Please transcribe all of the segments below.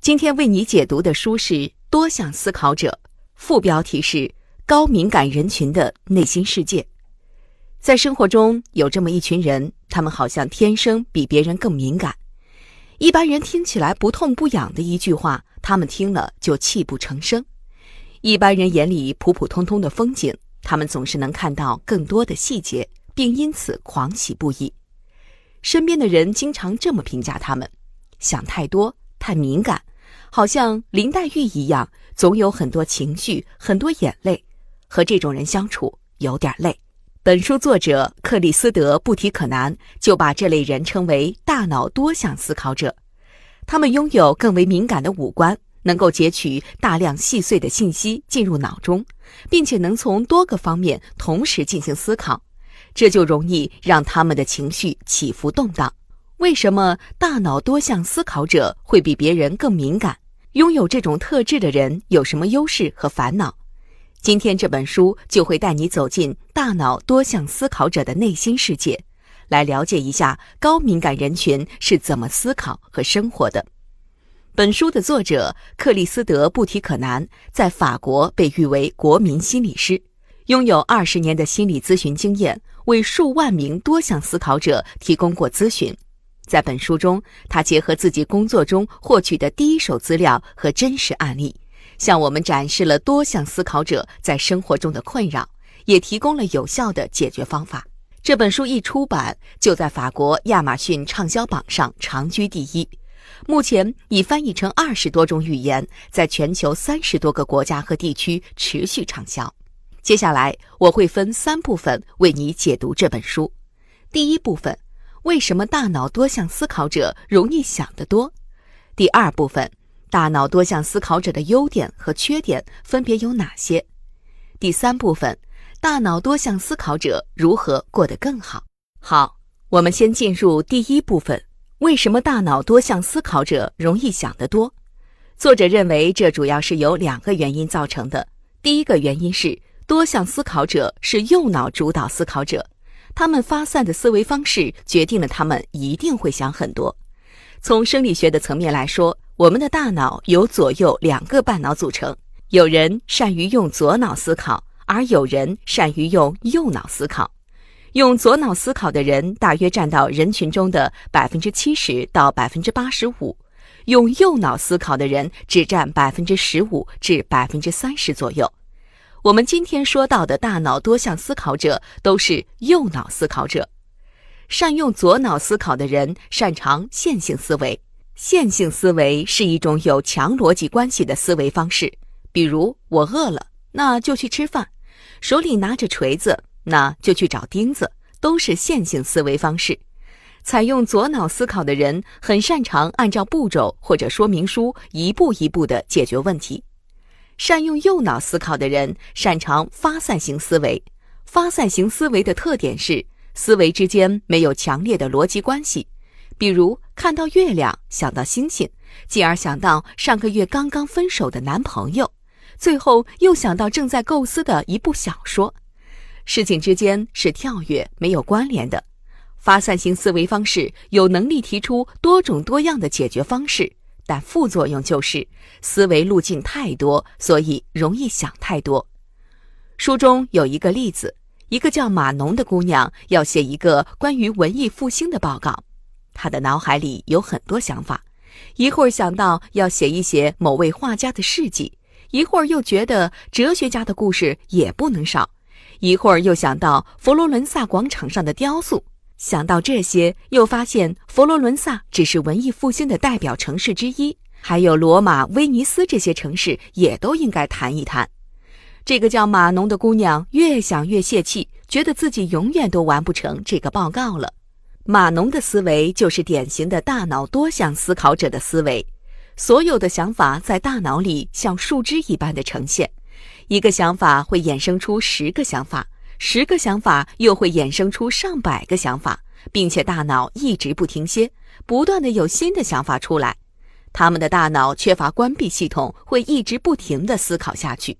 今天为你解读的书是《多项思考者》，副标题是“高敏感人群的内心世界”。在生活中有这么一群人，他们好像天生比别人更敏感。一般人听起来不痛不痒的一句话，他们听了就泣不成声；一般人眼里普普通通的风景，他们总是能看到更多的细节，并因此狂喜不已。身边的人经常这么评价他们：想太多，太敏感。好像林黛玉一样，总有很多情绪，很多眼泪。和这种人相处有点累。本书作者克里斯德布提可南就把这类人称为“大脑多项思考者”。他们拥有更为敏感的五官，能够截取大量细碎的信息进入脑中，并且能从多个方面同时进行思考，这就容易让他们的情绪起伏动荡。为什么大脑多项思考者会比别人更敏感？拥有这种特质的人有什么优势和烦恼？今天这本书就会带你走进大脑多项思考者的内心世界，来了解一下高敏感人群是怎么思考和生活的。本书的作者克里斯德布提可南在法国被誉为国民心理师，拥有二十年的心理咨询经验，为数万名多项思考者提供过咨询。在本书中，他结合自己工作中获取的第一手资料和真实案例，向我们展示了多项思考者在生活中的困扰，也提供了有效的解决方法。这本书一出版，就在法国亚马逊畅销榜上长居第一，目前已翻译成二十多种语言，在全球三十多个国家和地区持续畅销。接下来，我会分三部分为你解读这本书。第一部分。为什么大脑多项思考者容易想得多？第二部分，大脑多项思考者的优点和缺点分别有哪些？第三部分，大脑多项思考者如何过得更好？好，我们先进入第一部分。为什么大脑多项思考者容易想得多？作者认为，这主要是由两个原因造成的。第一个原因是，多项思考者是右脑主导思考者。他们发散的思维方式决定了他们一定会想很多。从生理学的层面来说，我们的大脑由左右两个半脑组成，有人善于用左脑思考，而有人善于用右脑思考。用左脑思考的人大约占到人群中的百分之七十到百分之八十五，用右脑思考的人只占百分之十五至百分之三十左右。我们今天说到的大脑多项思考者都是右脑思考者，善用左脑思考的人擅长线性思维。线性思维是一种有强逻辑关系的思维方式。比如，我饿了，那就去吃饭；手里拿着锤子，那就去找钉子，都是线性思维方式。采用左脑思考的人很擅长按照步骤或者说明书一步一步地解决问题。善用右脑思考的人擅长发散型思维。发散型思维的特点是思维之间没有强烈的逻辑关系。比如看到月亮想到星星，进而想到上个月刚刚分手的男朋友，最后又想到正在构思的一部小说。事情之间是跳跃，没有关联的。发散型思维方式有能力提出多种多样的解决方式。但副作用就是思维路径太多，所以容易想太多。书中有一个例子：一个叫马农的姑娘要写一个关于文艺复兴的报告，她的脑海里有很多想法，一会儿想到要写一写某位画家的事迹，一会儿又觉得哲学家的故事也不能少，一会儿又想到佛罗伦萨广场上的雕塑。想到这些，又发现佛罗伦萨只是文艺复兴的代表城市之一，还有罗马、威尼斯这些城市也都应该谈一谈。这个叫马农的姑娘越想越泄气，觉得自己永远都完不成这个报告了。马农的思维就是典型的大脑多项思考者的思维，所有的想法在大脑里像树枝一般的呈现，一个想法会衍生出十个想法。十个想法又会衍生出上百个想法，并且大脑一直不停歇，不断的有新的想法出来。他们的大脑缺乏关闭系统，会一直不停的思考下去。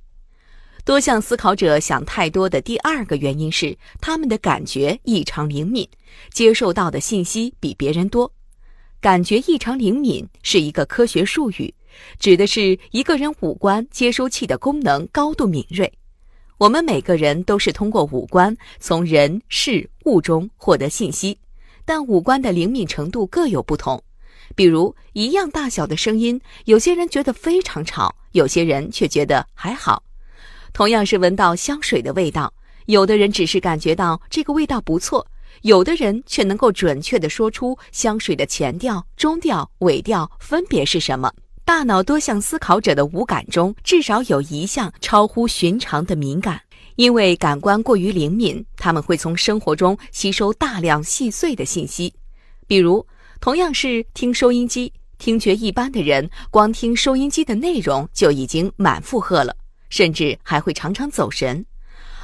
多项思考者想太多的第二个原因是他们的感觉异常灵敏，接受到的信息比别人多。感觉异常灵敏是一个科学术语，指的是一个人五官接收器的功能高度敏锐。我们每个人都是通过五官从人事物中获得信息，但五官的灵敏程度各有不同。比如，一样大小的声音，有些人觉得非常吵，有些人却觉得还好。同样是闻到香水的味道，有的人只是感觉到这个味道不错，有的人却能够准确地说出香水的前调、中调、尾调分别是什么。大脑多项思考者的五感中，至少有一项超乎寻常的敏感，因为感官过于灵敏，他们会从生活中吸收大量细碎的信息，比如。同样是听收音机，听觉一般的人，光听收音机的内容就已经满负荷了，甚至还会常常走神。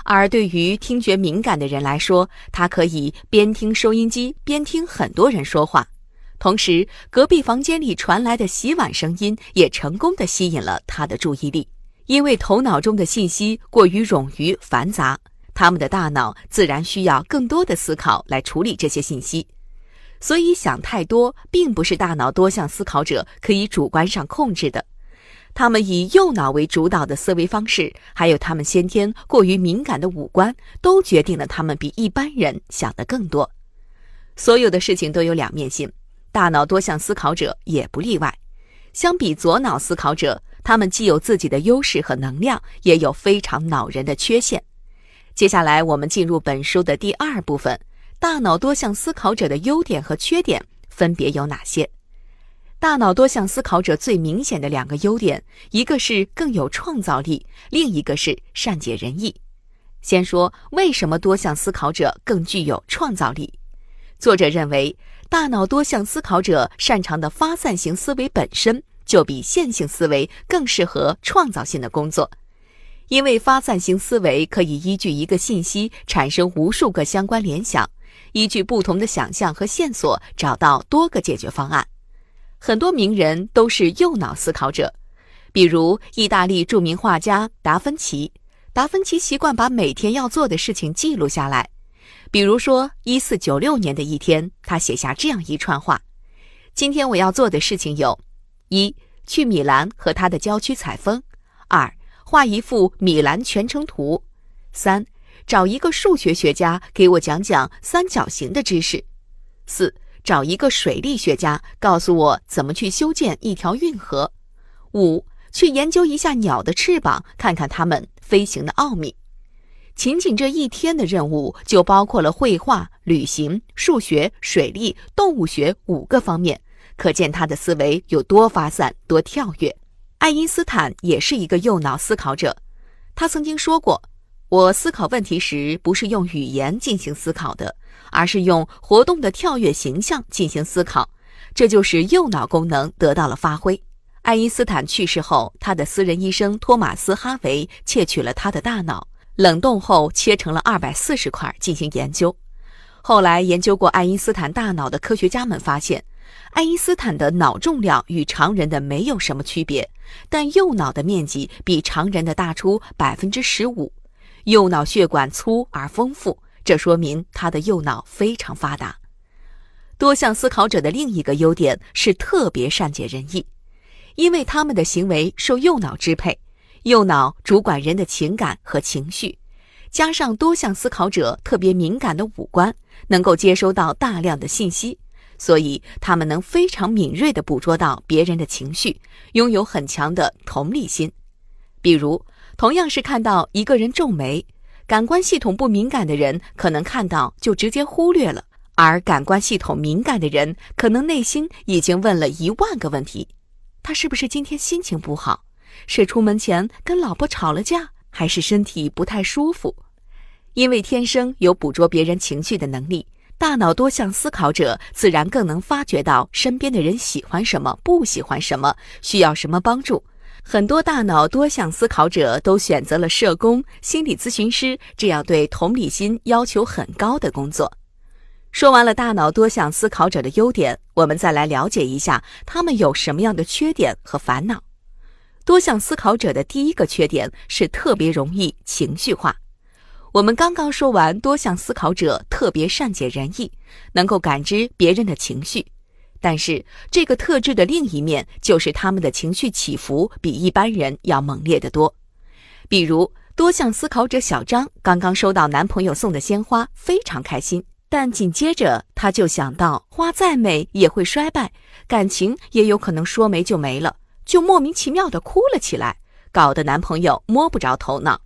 而对于听觉敏感的人来说，他可以边听收音机边听很多人说话，同时隔壁房间里传来的洗碗声音也成功的吸引了他的注意力。因为头脑中的信息过于冗余繁杂，他们的大脑自然需要更多的思考来处理这些信息。所以想太多并不是大脑多项思考者可以主观上控制的，他们以右脑为主导的思维方式，还有他们先天过于敏感的五官，都决定了他们比一般人想得更多。所有的事情都有两面性，大脑多项思考者也不例外。相比左脑思考者，他们既有自己的优势和能量，也有非常恼人的缺陷。接下来我们进入本书的第二部分。大脑多项思考者的优点和缺点分别有哪些？大脑多项思考者最明显的两个优点，一个是更有创造力，另一个是善解人意。先说为什么多项思考者更具有创造力。作者认为，大脑多项思考者擅长的发散型思维本身就比线性思维更适合创造性的工作。因为发散型思维可以依据一个信息产生无数个相关联想。依据不同的想象和线索，找到多个解决方案。很多名人都是右脑思考者，比如意大利著名画家达芬奇。达芬奇习惯把每天要做的事情记录下来。比如说，一四九六年的一天，他写下这样一串话：“今天我要做的事情有：一、去米兰和他的郊区采风；二、画一幅米兰全城图；三。”找一个数学学家给我讲讲三角形的知识。四，找一个水利学家告诉我怎么去修建一条运河。五，去研究一下鸟的翅膀，看看它们飞行的奥秘。仅仅这一天的任务就包括了绘画、旅行、数学、水利、动物学五个方面，可见他的思维有多发散、多跳跃。爱因斯坦也是一个右脑思考者，他曾经说过。我思考问题时，不是用语言进行思考的，而是用活动的跳跃形象进行思考，这就是右脑功能得到了发挥。爱因斯坦去世后，他的私人医生托马斯·哈维窃取了他的大脑，冷冻后切成了二百四十块进行研究。后来，研究过爱因斯坦大脑的科学家们发现，爱因斯坦的脑重量与常人的没有什么区别，但右脑的面积比常人的大出百分之十五。右脑血管粗而丰富，这说明他的右脑非常发达。多项思考者的另一个优点是特别善解人意，因为他们的行为受右脑支配，右脑主管人的情感和情绪，加上多项思考者特别敏感的五官，能够接收到大量的信息，所以他们能非常敏锐地捕捉到别人的情绪，拥有很强的同理心。比如。同样是看到一个人皱眉，感官系统不敏感的人可能看到就直接忽略了，而感官系统敏感的人可能内心已经问了一万个问题：他是不是今天心情不好？是出门前跟老婆吵了架，还是身体不太舒服？因为天生有捕捉别人情绪的能力，大脑多项思考者自然更能发觉到身边的人喜欢什么、不喜欢什么、需要什么帮助。很多大脑多项思考者都选择了社工、心理咨询师这样对同理心要求很高的工作。说完了大脑多项思考者的优点，我们再来了解一下他们有什么样的缺点和烦恼。多项思考者的第一个缺点是特别容易情绪化。我们刚刚说完，多项思考者特别善解人意，能够感知别人的情绪。但是这个特质的另一面就是他们的情绪起伏比一般人要猛烈得多。比如，多项思考者小张刚刚收到男朋友送的鲜花，非常开心。但紧接着，他就想到花再美也会衰败，感情也有可能说没就没了，就莫名其妙的哭了起来，搞得男朋友摸不着头脑。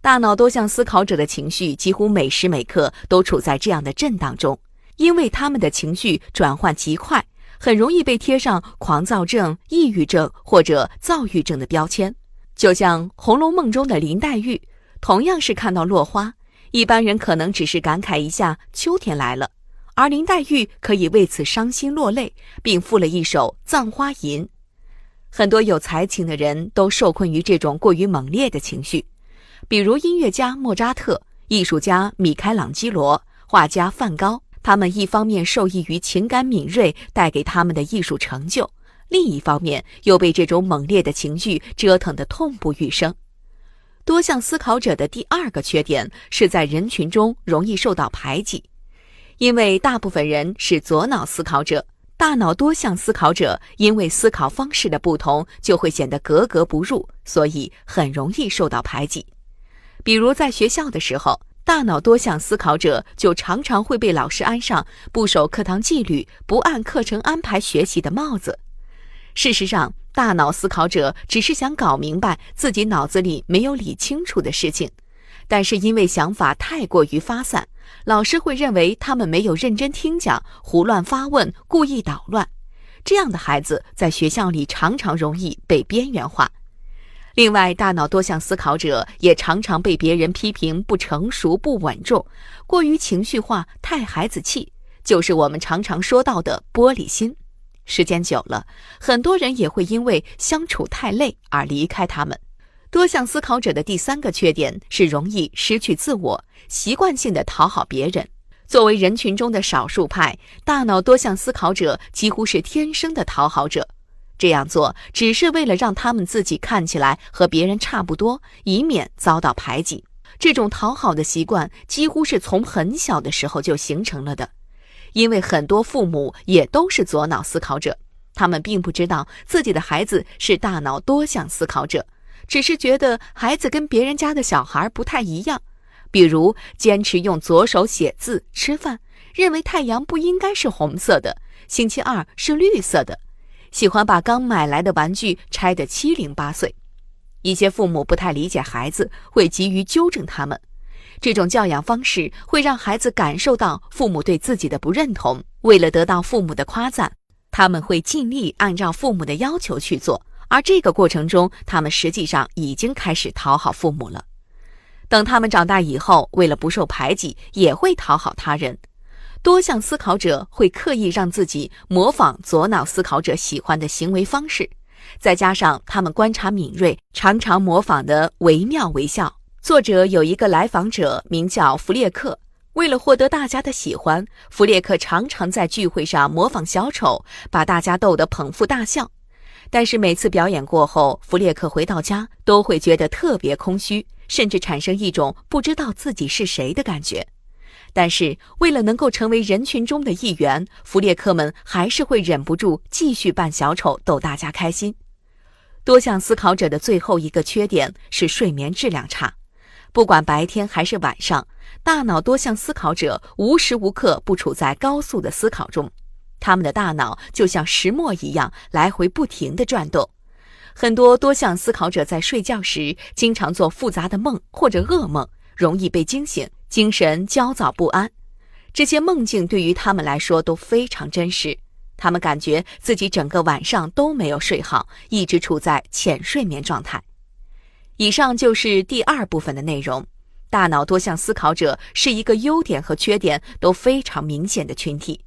大脑多项思考者的情绪几乎每时每刻都处在这样的震荡中，因为他们的情绪转换极快，很容易被贴上狂躁症、抑郁症或者躁郁症的标签。就像《红楼梦》中的林黛玉，同样是看到落花。一般人可能只是感慨一下秋天来了，而林黛玉可以为此伤心落泪，并赋了一首《葬花吟》。很多有才情的人都受困于这种过于猛烈的情绪，比如音乐家莫扎特、艺术家米开朗基罗、画家梵高。他们一方面受益于情感敏锐带给他们的艺术成就，另一方面又被这种猛烈的情绪折腾得痛不欲生。多项思考者的第二个缺点是在人群中容易受到排挤，因为大部分人是左脑思考者，大脑多项思考者因为思考方式的不同，就会显得格格不入，所以很容易受到排挤。比如在学校的时候，大脑多项思考者就常常会被老师安上不守课堂纪律、不按课程安排学习的帽子。事实上，大脑思考者只是想搞明白自己脑子里没有理清楚的事情，但是因为想法太过于发散，老师会认为他们没有认真听讲，胡乱发问，故意捣乱。这样的孩子在学校里常常容易被边缘化。另外，大脑多项思考者也常常被别人批评不成熟、不稳重，过于情绪化，太孩子气，就是我们常常说到的玻璃心。时间久了，很多人也会因为相处太累而离开他们。多项思考者的第三个缺点是容易失去自我，习惯性的讨好别人。作为人群中的少数派，大脑多项思考者几乎是天生的讨好者。这样做只是为了让他们自己看起来和别人差不多，以免遭到排挤。这种讨好的习惯几乎是从很小的时候就形成了的。因为很多父母也都是左脑思考者，他们并不知道自己的孩子是大脑多项思考者，只是觉得孩子跟别人家的小孩不太一样，比如坚持用左手写字、吃饭，认为太阳不应该是红色的，星期二是绿色的，喜欢把刚买来的玩具拆得七零八碎。一些父母不太理解孩子，会急于纠正他们。这种教养方式会让孩子感受到父母对自己的不认同。为了得到父母的夸赞，他们会尽力按照父母的要求去做，而这个过程中，他们实际上已经开始讨好父母了。等他们长大以后，为了不受排挤，也会讨好他人。多项思考者会刻意让自己模仿左脑思考者喜欢的行为方式，再加上他们观察敏锐，常常模仿的惟妙惟肖。作者有一个来访者名叫弗列克，为了获得大家的喜欢，弗列克常常在聚会上模仿小丑，把大家逗得捧腹大笑。但是每次表演过后，弗列克回到家都会觉得特别空虚，甚至产生一种不知道自己是谁的感觉。但是为了能够成为人群中的一员，弗列克们还是会忍不住继续扮小丑逗大家开心。多项思考者的最后一个缺点是睡眠质量差。不管白天还是晚上，大脑多项思考者无时无刻不处在高速的思考中，他们的大脑就像石磨一样来回不停地转动。很多多项思考者在睡觉时经常做复杂的梦或者噩梦，容易被惊醒，精神焦躁不安。这些梦境对于他们来说都非常真实，他们感觉自己整个晚上都没有睡好，一直处在浅睡眠状态。以上就是第二部分的内容。大脑多项思考者是一个优点和缺点都非常明显的群体，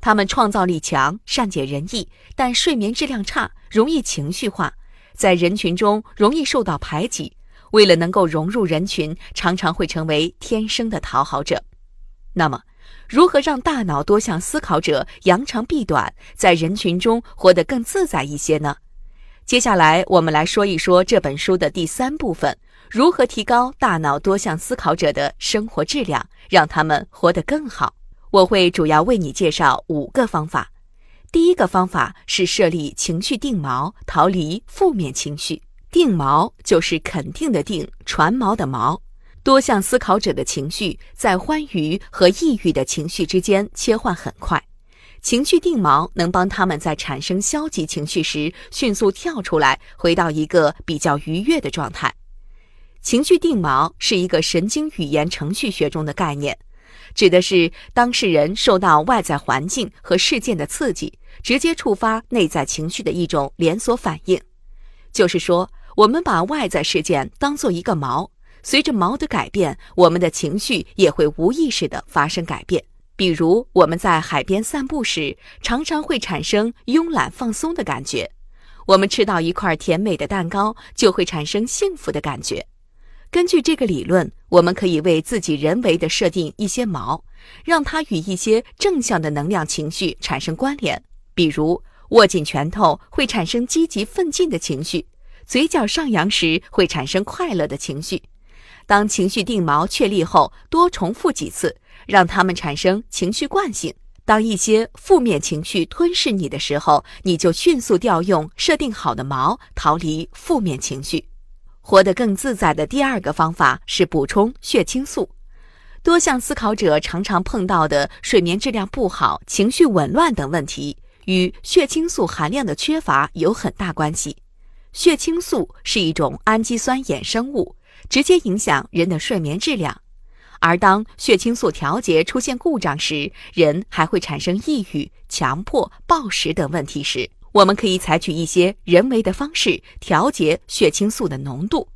他们创造力强，善解人意，但睡眠质量差，容易情绪化，在人群中容易受到排挤。为了能够融入人群，常常会成为天生的讨好者。那么，如何让大脑多项思考者扬长避短，在人群中活得更自在一些呢？接下来，我们来说一说这本书的第三部分：如何提高大脑多项思考者的生活质量，让他们活得更好。我会主要为你介绍五个方法。第一个方法是设立情绪定锚，逃离负面情绪。定锚就是肯定的定，船锚的锚。多项思考者的情绪在欢愉和抑郁的情绪之间切换很快。情绪定锚能帮他们在产生消极情绪时迅速跳出来，回到一个比较愉悦的状态。情绪定锚是一个神经语言程序学中的概念，指的是当事人受到外在环境和事件的刺激，直接触发内在情绪的一种连锁反应。就是说，我们把外在事件当做一个锚，随着锚的改变，我们的情绪也会无意识地发生改变。比如，我们在海边散步时，常常会产生慵懒放松的感觉；我们吃到一块甜美的蛋糕，就会产生幸福的感觉。根据这个理论，我们可以为自己人为的设定一些锚，让它与一些正向的能量情绪产生关联。比如，握紧拳头会产生积极奋进的情绪，嘴角上扬时会产生快乐的情绪。当情绪定锚确立后，多重复几次。让它们产生情绪惯性。当一些负面情绪吞噬你的时候，你就迅速调用设定好的锚，逃离负面情绪，活得更自在的第二个方法是补充血清素。多项思考者常常碰到的睡眠质量不好、情绪紊乱等问题，与血清素含量的缺乏有很大关系。血清素是一种氨基酸衍生物，直接影响人的睡眠质量。而当血清素调节出现故障时，人还会产生抑郁、强迫、暴食等问题时，我们可以采取一些人为的方式调节血清素的浓度，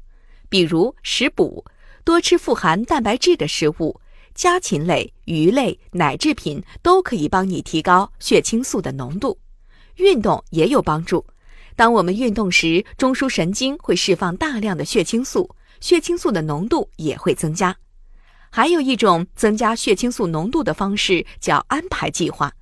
比如食补，多吃富含蛋白质的食物，家禽类、鱼类、奶制品都可以帮你提高血清素的浓度。运动也有帮助，当我们运动时，中枢神经会释放大量的血清素，血清素的浓度也会增加。还有一种增加血清素浓度的方式叫安排计划。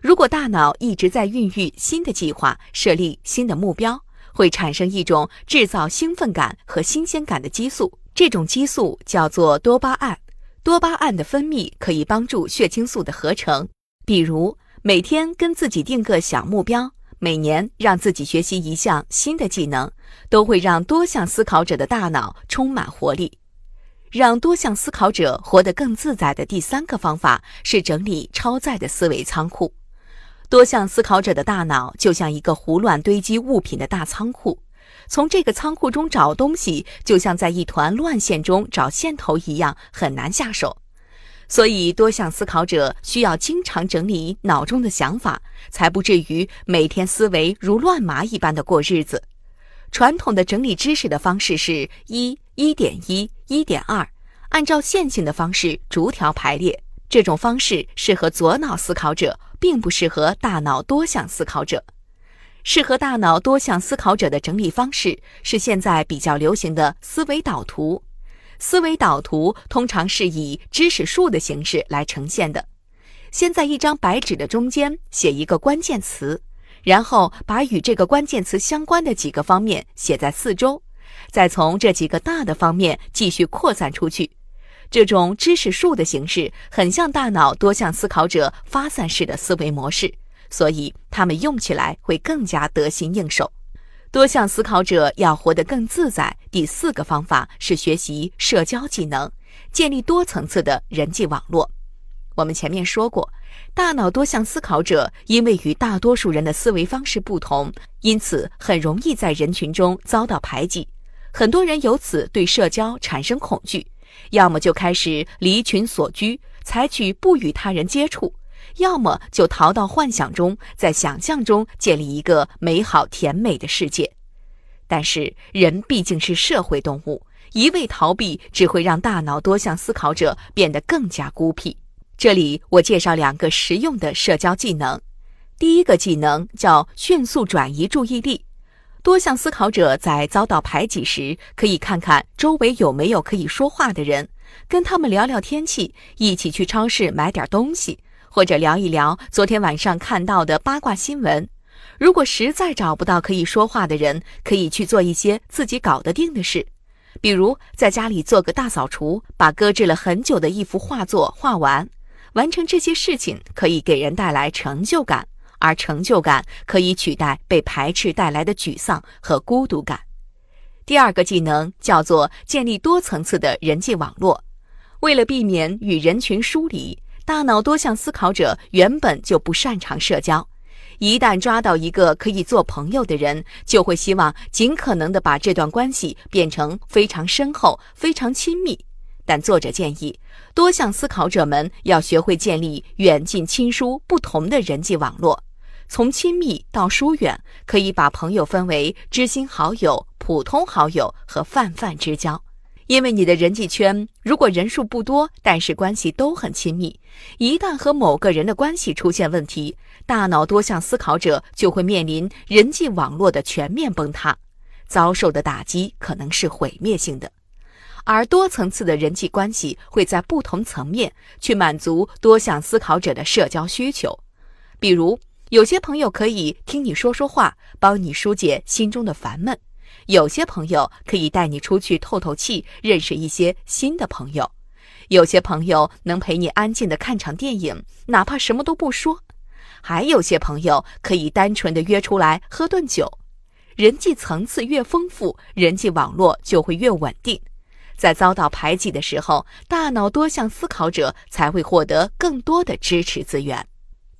如果大脑一直在孕育新的计划，设立新的目标，会产生一种制造兴奋感和新鲜感的激素，这种激素叫做多巴胺。多巴胺的分泌可以帮助血清素的合成。比如，每天跟自己定个小目标，每年让自己学习一项新的技能，都会让多项思考者的大脑充满活力。让多项思考者活得更自在的第三个方法是整理超载的思维仓库。多项思考者的大脑就像一个胡乱堆积物品的大仓库，从这个仓库中找东西，就像在一团乱线中找线头一样，很难下手。所以，多项思考者需要经常整理脑中的想法，才不至于每天思维如乱麻一般的过日子。传统的整理知识的方式是一一点一一点二，按照线性的方式逐条排列。这种方式适合左脑思考者，并不适合大脑多项思考者。适合大脑多项思考者的整理方式是现在比较流行的思维导图。思维导图通常是以知识树的形式来呈现的。先在一张白纸的中间写一个关键词。然后把与这个关键词相关的几个方面写在四周，再从这几个大的方面继续扩散出去。这种知识树的形式很像大脑多项思考者发散式的思维模式，所以他们用起来会更加得心应手。多项思考者要活得更自在，第四个方法是学习社交技能，建立多层次的人际网络。我们前面说过。大脑多项思考者因为与大多数人的思维方式不同，因此很容易在人群中遭到排挤。很多人由此对社交产生恐惧，要么就开始离群索居，采取不与他人接触；要么就逃到幻想中，在想象中建立一个美好甜美的世界。但是人毕竟是社会动物，一味逃避只会让大脑多项思考者变得更加孤僻。这里我介绍两个实用的社交技能。第一个技能叫迅速转移注意力。多项思考者在遭到排挤时，可以看看周围有没有可以说话的人，跟他们聊聊天气，一起去超市买点东西，或者聊一聊昨天晚上看到的八卦新闻。如果实在找不到可以说话的人，可以去做一些自己搞得定的事，比如在家里做个大扫除，把搁置了很久的一幅画作画完。完成这些事情可以给人带来成就感，而成就感可以取代被排斥带来的沮丧和孤独感。第二个技能叫做建立多层次的人际网络。为了避免与人群疏离，大脑多项思考者原本就不擅长社交。一旦抓到一个可以做朋友的人，就会希望尽可能的把这段关系变成非常深厚、非常亲密。但作者建议，多项思考者们要学会建立远近亲疏不同的人际网络。从亲密到疏远，可以把朋友分为知心好友、普通好友和泛泛之交。因为你的人际圈如果人数不多，但是关系都很亲密，一旦和某个人的关系出现问题，大脑多项思考者就会面临人际网络的全面崩塌，遭受的打击可能是毁灭性的。而多层次的人际关系会在不同层面去满足多项思考者的社交需求，比如。有些朋友可以听你说说话，帮你疏解心中的烦闷；有些朋友可以带你出去透透气，认识一些新的朋友；有些朋友能陪你安静的看场电影，哪怕什么都不说；还有些朋友可以单纯的约出来喝顿酒。人际层次越丰富，人际网络就会越稳定。在遭到排挤的时候，大脑多项思考者才会获得更多的支持资源。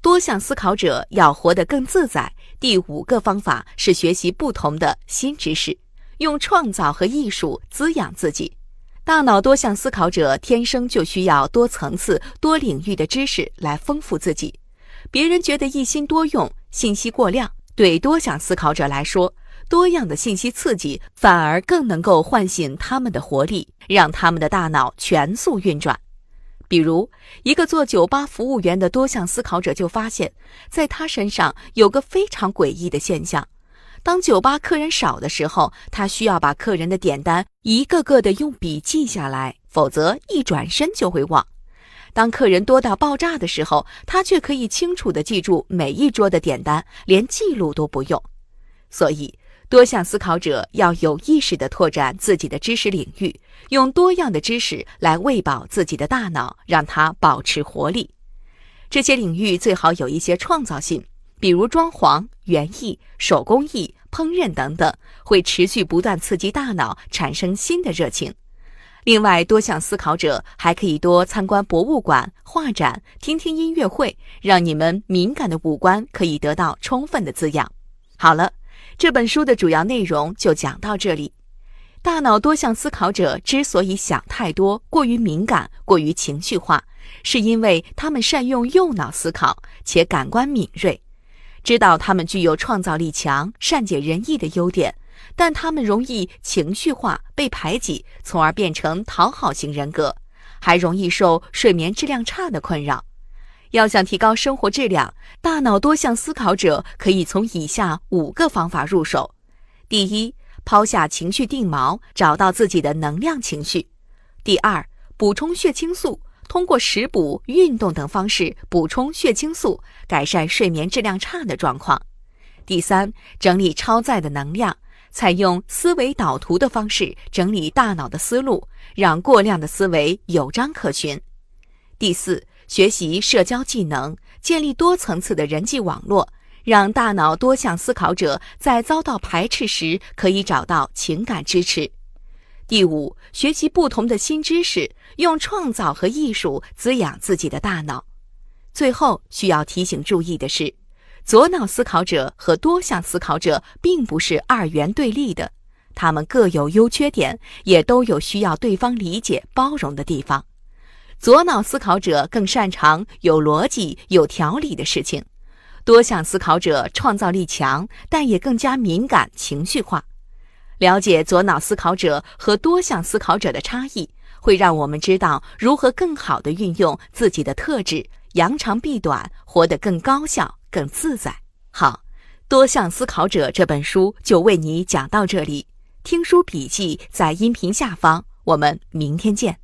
多项思考者要活得更自在。第五个方法是学习不同的新知识，用创造和艺术滋养自己。大脑多项思考者天生就需要多层次、多领域的知识来丰富自己。别人觉得一心多用、信息过量，对多项思考者来说，多样的信息刺激反而更能够唤醒他们的活力，让他们的大脑全速运转。比如，一个做酒吧服务员的多项思考者就发现，在他身上有个非常诡异的现象：当酒吧客人少的时候，他需要把客人的点单一个个的用笔记下来，否则一转身就会忘；当客人多到爆炸的时候，他却可以清楚的记住每一桌的点单，连记录都不用。所以。多项思考者要有意识地拓展自己的知识领域，用多样的知识来喂饱自己的大脑，让它保持活力。这些领域最好有一些创造性，比如装潢、园艺、手工艺、烹饪等等，会持续不断刺激大脑，产生新的热情。另外，多项思考者还可以多参观博物馆、画展，听听音乐会，让你们敏感的五官可以得到充分的滋养。好了。这本书的主要内容就讲到这里。大脑多项思考者之所以想太多、过于敏感、过于情绪化，是因为他们善用右脑思考，且感官敏锐，知道他们具有创造力强、善解人意的优点，但他们容易情绪化、被排挤，从而变成讨好型人格，还容易受睡眠质量差的困扰。要想提高生活质量，大脑多项思考者可以从以下五个方法入手：第一，抛下情绪定锚，找到自己的能量情绪；第二，补充血清素，通过食补、运动等方式补充血清素，改善睡眠质量差的状况；第三，整理超载的能量，采用思维导图的方式整理大脑的思路，让过量的思维有章可循；第四。学习社交技能，建立多层次的人际网络，让大脑多项思考者在遭到排斥时可以找到情感支持。第五，学习不同的新知识，用创造和艺术滋养自己的大脑。最后需要提醒注意的是，左脑思考者和多项思考者并不是二元对立的，他们各有优缺点，也都有需要对方理解包容的地方。左脑思考者更擅长有逻辑、有条理的事情，多项思考者创造力强，但也更加敏感、情绪化。了解左脑思考者和多项思考者的差异，会让我们知道如何更好地运用自己的特质，扬长避短，活得更高效、更自在。好，多项思考者这本书就为你讲到这里。听书笔记在音频下方，我们明天见。